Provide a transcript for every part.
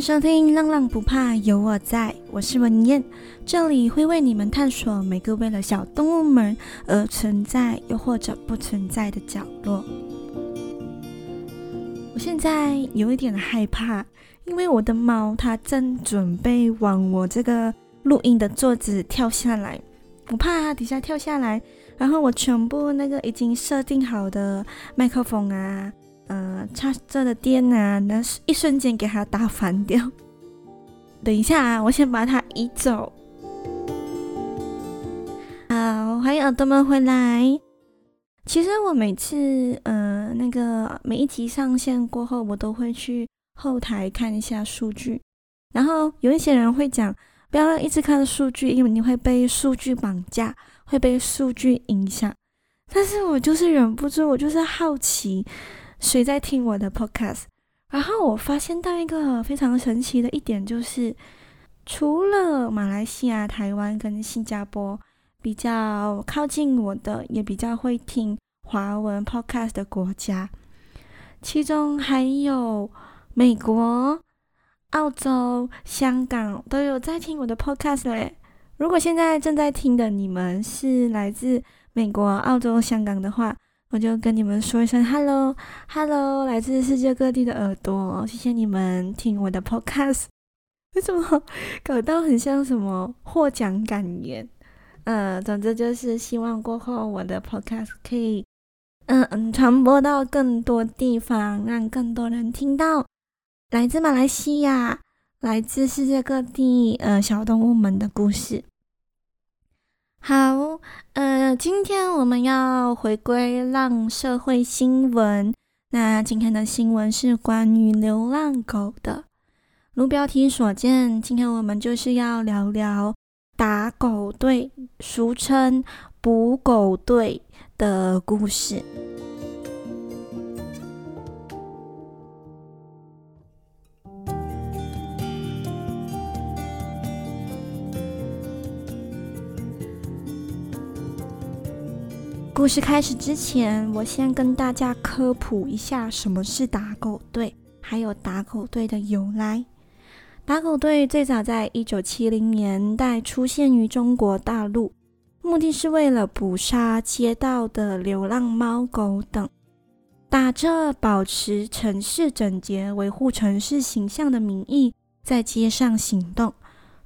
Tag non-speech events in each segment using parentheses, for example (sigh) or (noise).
收听《浪浪不怕有我在》，我是文燕，这里会为你们探索每个为了小动物们而存在又或者不存在的角落。我现在有一点害怕，因为我的猫它正准备往我这个录音的桌子跳下来，我怕它底下跳下来，然后我全部那个已经设定好的麦克风啊。呃，插着的电啊，那一瞬间给它打翻掉。(laughs) 等一下啊，我先把它移走。好，欢迎耳朵们回来。其实我每次，呃，那个每一集上线过后，我都会去后台看一下数据。然后有一些人会讲，不要一直看数据，因为你会被数据绑架，会被数据影响。但是我就是忍不住，我就是好奇。谁在听我的 podcast？然后我发现到一个非常神奇的一点，就是除了马来西亚、台湾跟新加坡比较靠近我的，也比较会听华文 podcast 的国家，其中还有美国、澳洲、香港都有在听我的 podcast 嘞。如果现在正在听的你们是来自美国、澳洲、香港的话，我就跟你们说一声 “hello”，“hello”，来自世界各地的耳朵，谢谢你们听我的 podcast。为什么 (laughs) 搞到很像什么获奖感言？呃，总之就是希望过后我的 podcast 可以，嗯嗯，传播到更多地方，让更多人听到来自马来西亚、来自世界各地呃小动物们的故事。好，呃，今天我们要回归浪社会新闻。那今天的新闻是关于流浪狗的。如标题所见，今天我们就是要聊聊打狗队，俗称捕狗队的故事。故事开始之前，我先跟大家科普一下什么是打狗队，还有打狗队的由来。打狗队最早在一九七零年代出现于中国大陆，目的是为了捕杀街道的流浪猫狗等，打着保持城市整洁、维护城市形象的名义，在街上行动。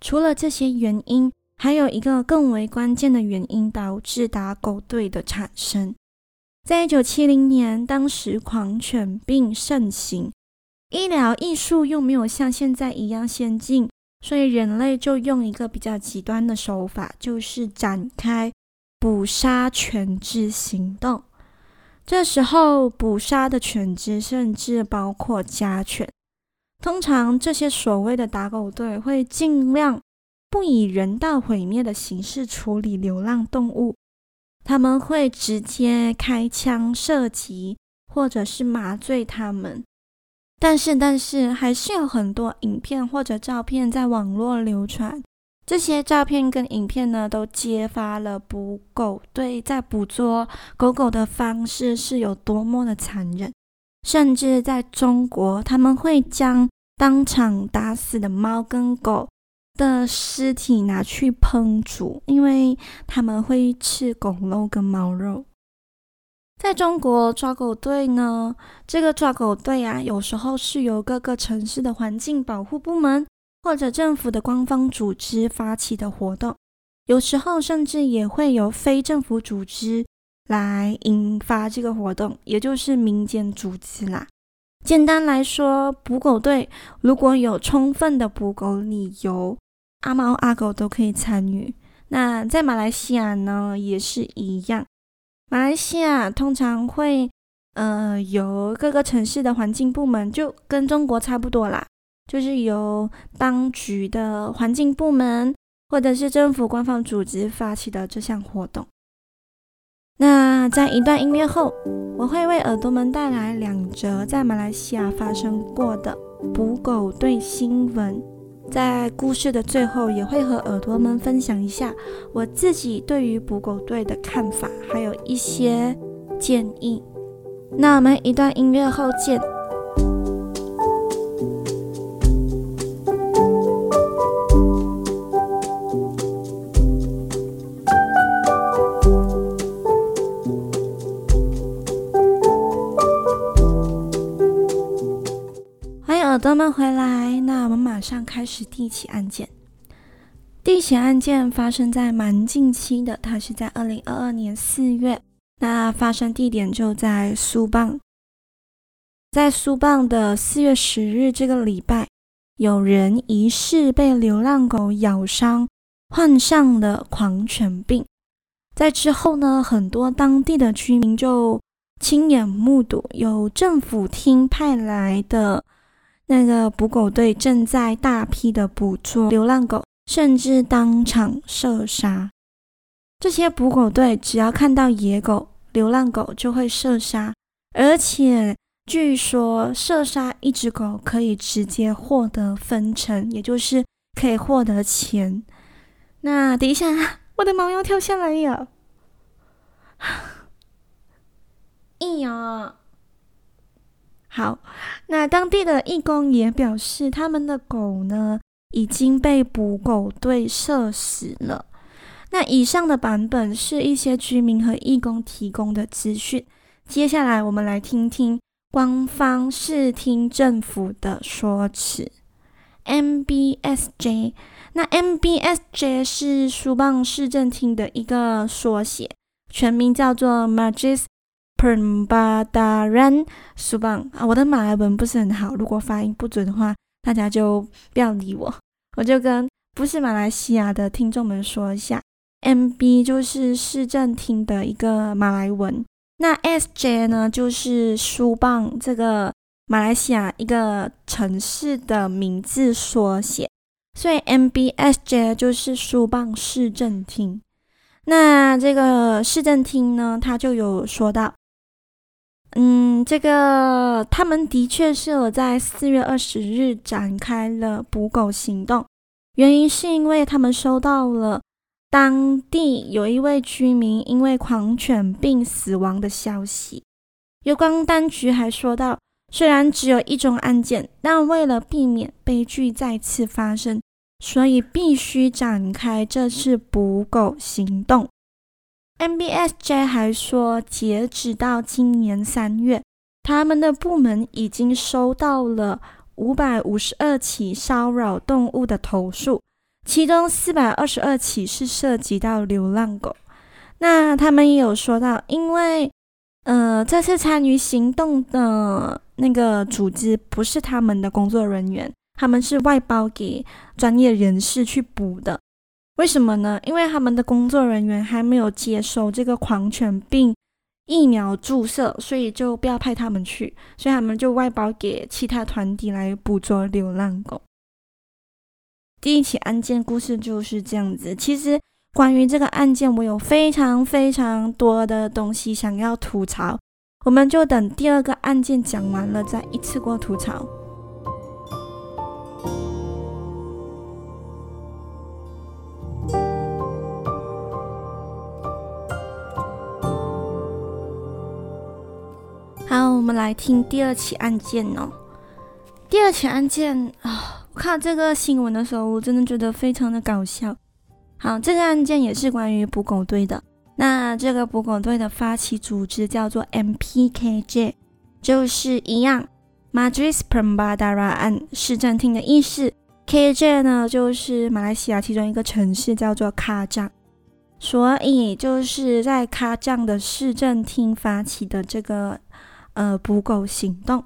除了这些原因，还有一个更为关键的原因导致打狗队的产生。在一九七零年，当时狂犬病盛行，医疗艺术又没有像现在一样先进，所以人类就用一个比较极端的手法，就是展开捕杀犬只行动。这时候，捕杀的犬只甚至包括家犬。通常，这些所谓的打狗队会尽量。不以人道毁灭的形式处理流浪动物，他们会直接开枪射击，或者是麻醉他们。但是，但是还是有很多影片或者照片在网络流传。这些照片跟影片呢，都揭发了捕狗队在捕捉狗狗的方式是有多么的残忍。甚至在中国，他们会将当场打死的猫跟狗的尸体拿去烹煮，因为他们会吃狗肉跟猫肉。在中国抓狗队呢，这个抓狗队啊，有时候是由各个城市的环境保护部门或者政府的官方组织发起的活动，有时候甚至也会由非政府组织来引发这个活动，也就是民间组织啦。简单来说，捕狗队如果有充分的捕狗理由，阿猫阿狗都可以参与。那在马来西亚呢，也是一样。马来西亚通常会，呃，由各个城市的环境部门，就跟中国差不多啦，就是由当局的环境部门或者是政府官方组织发起的这项活动。那在一段音乐后，我会为耳朵们带来两则在马来西亚发生过的捕狗队新闻。在故事的最后，也会和耳朵们分享一下我自己对于捕狗队的看法，还有一些建议。那我们一段音乐后见。上开始第一起案件。第一起案件发生在蛮近期的，它是在二零二二年四月。那发生地点就在苏棒，在苏棒的四月十日这个礼拜，有人疑似被流浪狗咬伤，患上了狂犬病。在之后呢，很多当地的居民就亲眼目睹有政府厅派来的那个捕狗队正在大批的捕捉流浪狗。甚至当场射杀。这些捕狗队只要看到野狗、流浪狗就会射杀，而且据说射杀一只狗可以直接获得分成，也就是可以获得钱。那等一下，我的毛要跳下来呀！(sighs) 哎呀，好，那当地的义工也表示，他们的狗呢，已经被捕狗队射死了。那以上的版本是一些居民和义工提供的资讯。接下来我们来听听官方视听政府的说辞。MBSJ，那 MBSJ 是苏棒市政厅的一个缩写，全名叫做 Majis Perembadaran Subang 啊。我的马来文不是很好，如果发音不准的话。大家就不要理我，我就跟不是马来西亚的听众们说一下，MB 就是市政厅的一个马来文，那 SJ 呢就是苏棒这个马来西亚一个城市的名字缩写，所以 MBSJ 就是苏棒市政厅。那这个市政厅呢，他就有说到。嗯，这个他们的确是有在四月二十日展开了捕狗行动，原因是因为他们收到了当地有一位居民因为狂犬病死亡的消息。有关当局还说到，虽然只有一种案件，但为了避免悲剧再次发生，所以必须展开这次捕狗行动。MBSJ 还说，截止到今年三月，他们的部门已经收到了五百五十二起骚扰动物的投诉，其中四百二十二起是涉及到流浪狗。那他们也有说到，因为呃，这次参与行动的那个组织不是他们的工作人员，他们是外包给专业人士去捕的。为什么呢？因为他们的工作人员还没有接收这个狂犬病疫苗注射，所以就不要派他们去，所以他们就外包给其他团体来捕捉流浪狗。第一起案件故事就是这样子。其实关于这个案件，我有非常非常多的东西想要吐槽，我们就等第二个案件讲完了再一次过吐槽。好，我们来听第二起案件哦。第二起案件啊，我看到这个新闻的时候，我真的觉得非常的搞笑。好，这个案件也是关于捕狗队的。那这个捕狗队的发起组织叫做 MPKJ，就是一样，Madras Perembadaran 市政厅的意思。KJ 呢，就是马来西亚其中一个城市叫做卡章，所以就是在卡章的市政厅发起的这个。呃，捕狗行动，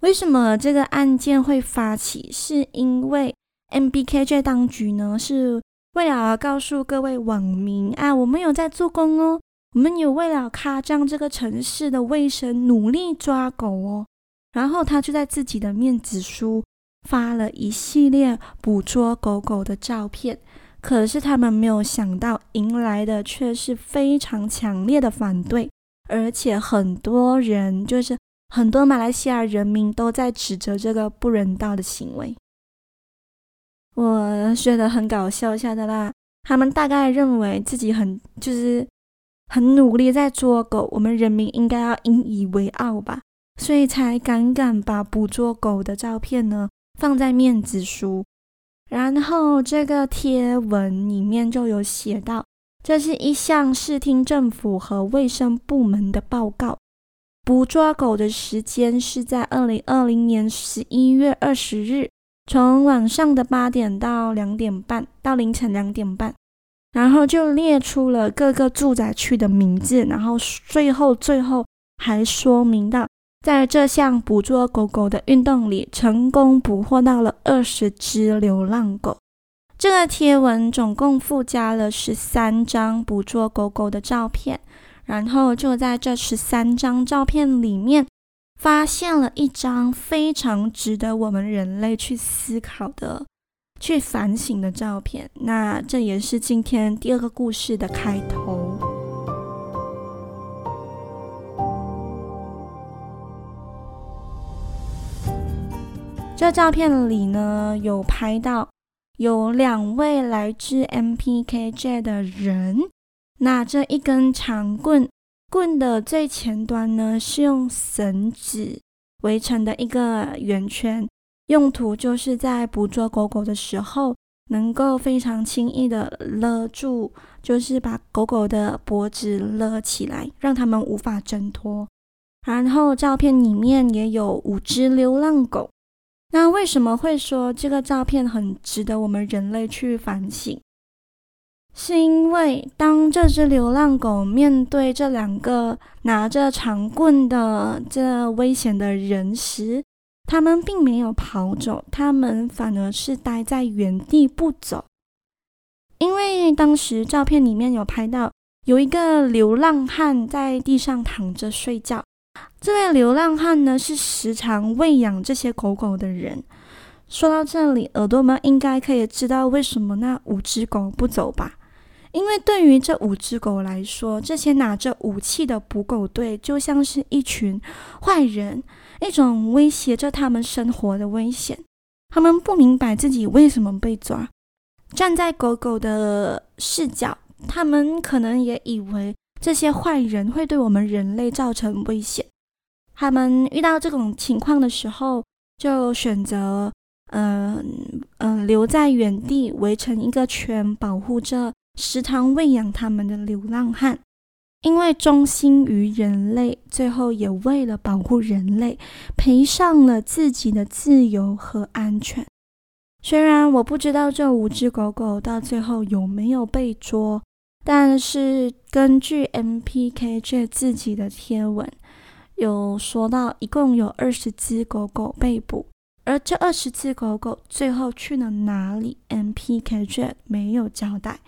为什么这个案件会发起？是因为 MBKJ 当局呢，是为了告诉各位网民啊，我们有在做工哦，我们有为了夸张这个城市的卫生努力抓狗哦。然后他就在自己的面子书发了一系列捕捉狗狗的照片，可是他们没有想到，迎来的却是非常强烈的反对。而且很多人，就是很多马来西亚人民都在指责这个不人道的行为。我觉得很搞笑一下的啦，他们大概认为自己很就是很努力在捉狗，我们人民应该要引以为傲吧，所以才敢敢把捕捉狗的照片呢放在面子书。然后这个贴文里面就有写到。这是一项视听政府和卫生部门的报告。捕捉狗的时间是在二零二零年十一月二十日从晚上的八点到两点半，到凌晨两点半，然后就列出了各个住宅区的名字，然后最后最后还说明到，在这项捕捉狗狗的运动里，成功捕获到了二十只流浪狗。这个贴文总共附加了十三张捕捉狗狗的照片，然后就在这十三张照片里面，发现了一张非常值得我们人类去思考的、去反省的照片。那这也是今天第二个故事的开头。这照片里呢，有拍到。有两位来自 MPKJ 的人，拿着一根长棍，棍的最前端呢是用绳子围成的一个圆圈，用途就是在捕捉狗狗的时候，能够非常轻易的勒住，就是把狗狗的脖子勒起来，让它们无法挣脱。然后照片里面也有五只流浪狗。那为什么会说这个照片很值得我们人类去反省？是因为当这只流浪狗面对这两个拿着长棍的这危险的人时，他们并没有跑走，他们反而是待在原地不走。因为当时照片里面有拍到有一个流浪汉在地上躺着睡觉。这位流浪汉呢，是时常喂养这些狗狗的人。说到这里，耳朵们应该可以知道为什么那五只狗不走吧？因为对于这五只狗来说，这些拿着武器的捕狗队就像是一群坏人，一种威胁着他们生活的危险。他们不明白自己为什么被抓。站在狗狗的视角，他们可能也以为这些坏人会对我们人类造成危险。他们遇到这种情况的时候，就选择，嗯、嗯、留在原地，围成一个圈，保护着时常喂养他们的流浪汉。因为忠心于人类，最后也为了保护人类，赔上了自己的自由和安全。虽然我不知道这五只狗狗到最后有没有被捉，但是根据 MPKJ 自己的贴文。有说到，一共有二十只狗狗被捕，而这二十只狗狗最后去了哪里？MPKJ 没有交代。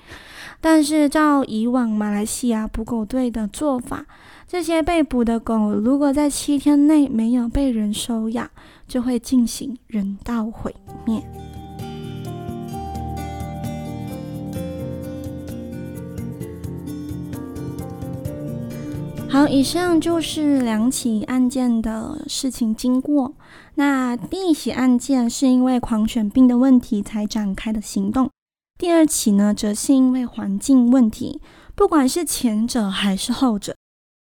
但是照以往马来西亚捕狗队的做法，这些被捕的狗如果在七天内没有被人收养，就会进行人道毁灭。好，以上就是两起案件的事情经过。那第一起案件是因为狂犬病的问题才展开的行动，第二起呢，则是因为环境问题。不管是前者还是后者，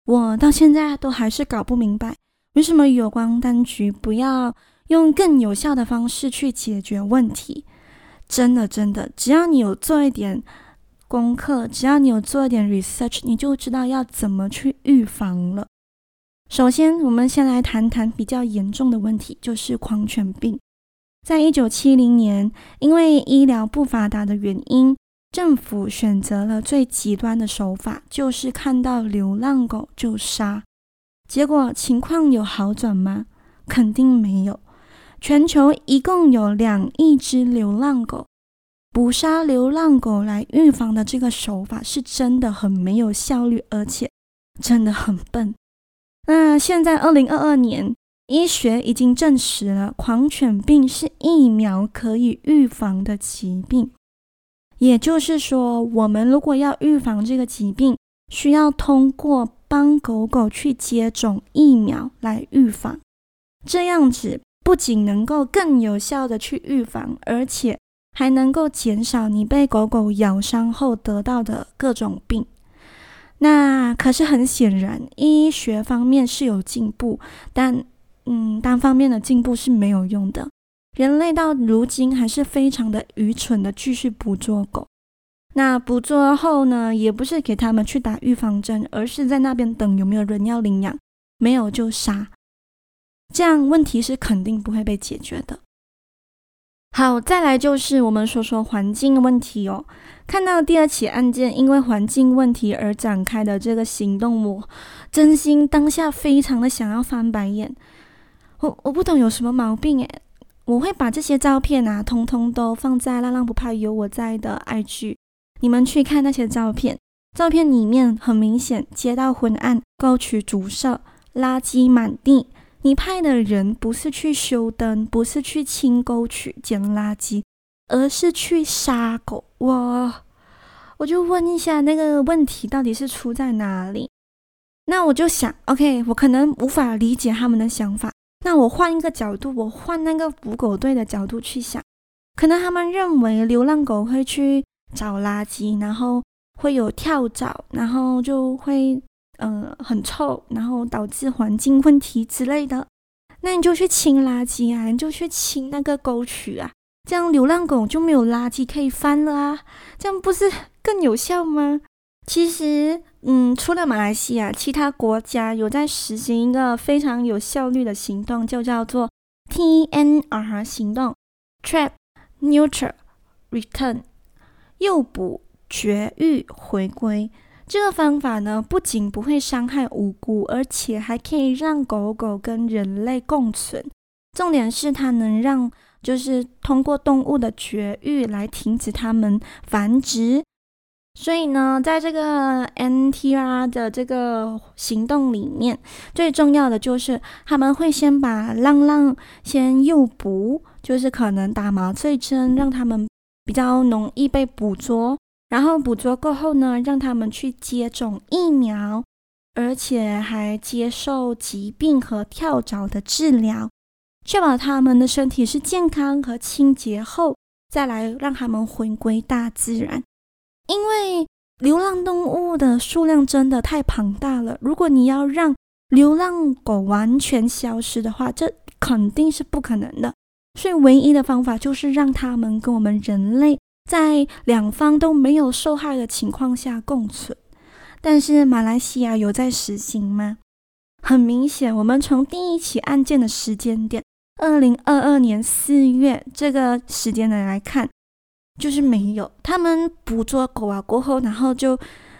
我到现在都还是搞不明白，为什么有关当局不要用更有效的方式去解决问题？真的，真的，只要你有做一点。功课，只要你有做一点 research，你就知道要怎么去预防了。首先，我们先来谈谈比较严重的问题，就是狂犬病。在一九七零年，因为医疗不发达的原因，政府选择了最极端的手法，就是看到流浪狗就杀。结果情况有好转吗？肯定没有。全球一共有两亿只流浪狗。捕杀流浪狗来预防的这个手法是真的很没有效率，而且真的很笨。那现在二零二二年，医学已经证实了狂犬病是疫苗可以预防的疾病。也就是说，我们如果要预防这个疾病，需要通过帮狗狗去接种疫苗来预防。这样子不仅能够更有效的去预防，而且还能够减少你被狗狗咬伤后得到的各种病。那可是很显然，医学方面是有进步，但嗯，单方面的进步是没有用的。人类到如今还是非常的愚蠢的继续捕捉狗。那捕捉后呢，也不是给他们去打预防针，而是在那边等有没有人要领养，没有就杀。这样问题是肯定不会被解决的。好，再来就是我们说说环境问题哦。看到第二起案件因为环境问题而展开的这个行动，我真心当下非常的想要翻白眼。我我不懂有什么毛病诶，我会把这些照片啊，通通都放在浪浪不怕有我在的 IG，你们去看那些照片。照片里面很明显，街道昏暗，沟渠阻塞，垃圾满地。你派的人不是去修灯，不是去清沟渠捡垃圾。而是去杀狗，我我就问一下那个问题到底是出在哪里？那我就想，OK，我可能无法理解他们的想法。那我换一个角度，我换那个捕狗队的角度去想，可能他们认为流浪狗会去找垃圾，然后会有跳蚤，然后就会、呃、很臭，然后导致环境问题之类的。那你就去清垃圾啊，你就去清那个沟渠啊。这样流浪狗就没有垃圾可以翻了啊，这样不是 (laughs) 更有效吗？其实，嗯，除了马来西亚，其他国家有在实行一个非常有效率的行动，就叫做 TNR 行动 （Trap, Neuter, Return），诱捕、绝育、回归。这个方法呢，不仅不会伤害无辜，而且还可以让狗狗跟人类共存。重点是它能让。就是通过动物的绝育来停止它们繁殖，所以呢，在这个 NTR 的这个行动里面，最重要的就是他们会先把浪浪先诱捕，就是可能打麻醉针，让他们比较容易被捕捉，然后捕捉过后呢，让他们去接种疫苗，而且还接受疾病和跳蚤的治疗。确保他们的身体是健康和清洁后，再来让他们回归大自然。因为流浪动物的数量真的太庞大了，如果你要让流浪狗完全消失的话，这肯定是不可能的。所以，唯一的方法就是让他们跟我们人类在两方都没有受害的情况下共存。但是，马来西亚有在实行吗？很明显，我们从第一起案件的时间点。二零二二年四月这个时间来来看，就是没有。他们捕捉狗啊过后，然后就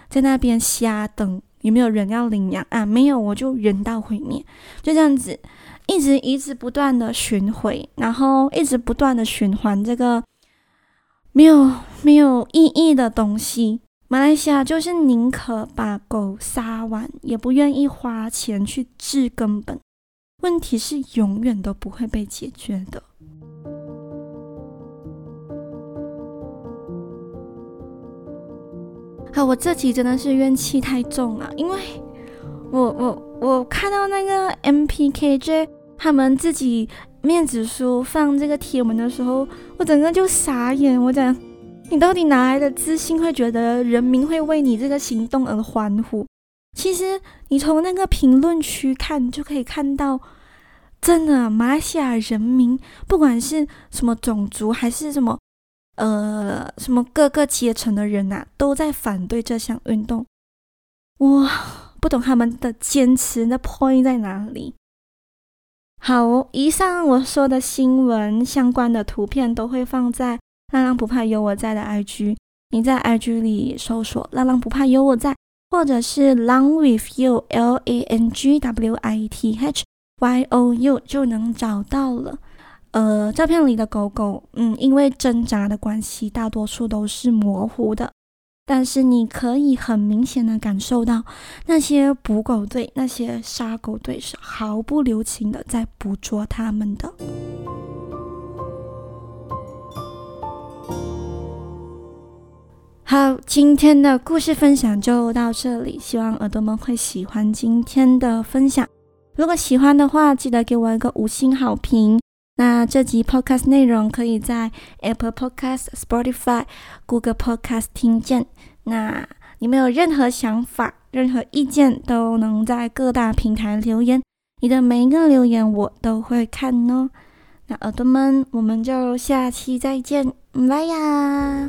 在那边瞎等有没有人要领养啊，没有，我就人道毁灭，就这样子，一直一直不断的巡回，然后一直不断的循环这个没有没有意义的东西。马来西亚就是宁可把狗杀完，也不愿意花钱去治根本。问题是永远都不会被解决的。啊，我这集真的是怨气太重了，因为我我我看到那个 MPKJ 他们自己面子书放这个贴文的时候，我整个就傻眼。我讲，你到底哪来的自信，会觉得人民会为你这个行动而欢呼？其实你从那个评论区看，就可以看到，真的，马来西亚人民不管是什么种族，还是什么呃什么各个阶层的人呐，都在反对这项运动。我不懂他们的坚持的 point 在哪里。好，以上我说的新闻相关的图片都会放在浪浪不怕有我在的 IG，你在 IG 里搜索浪浪不怕有我在。或者是 “Long with you L A N G W I T H Y O U 就能找到了。呃，照片里的狗狗，嗯，因为挣扎的关系，大多数都是模糊的。但是你可以很明显的感受到，那些捕狗队、那些杀狗队是毫不留情的在捕捉它们的。好，今天的故事分享就到这里，希望耳朵们会喜欢今天的分享。如果喜欢的话，记得给我一个五星好评。那这集 Podcast 内容可以在 Apple Podcast、Spotify、Google Podcast 听见。那你们有任何想法、任何意见，都能在各大平台留言。你的每一个留言我都会看哦。那耳朵们，我们就下期再见，拜呀。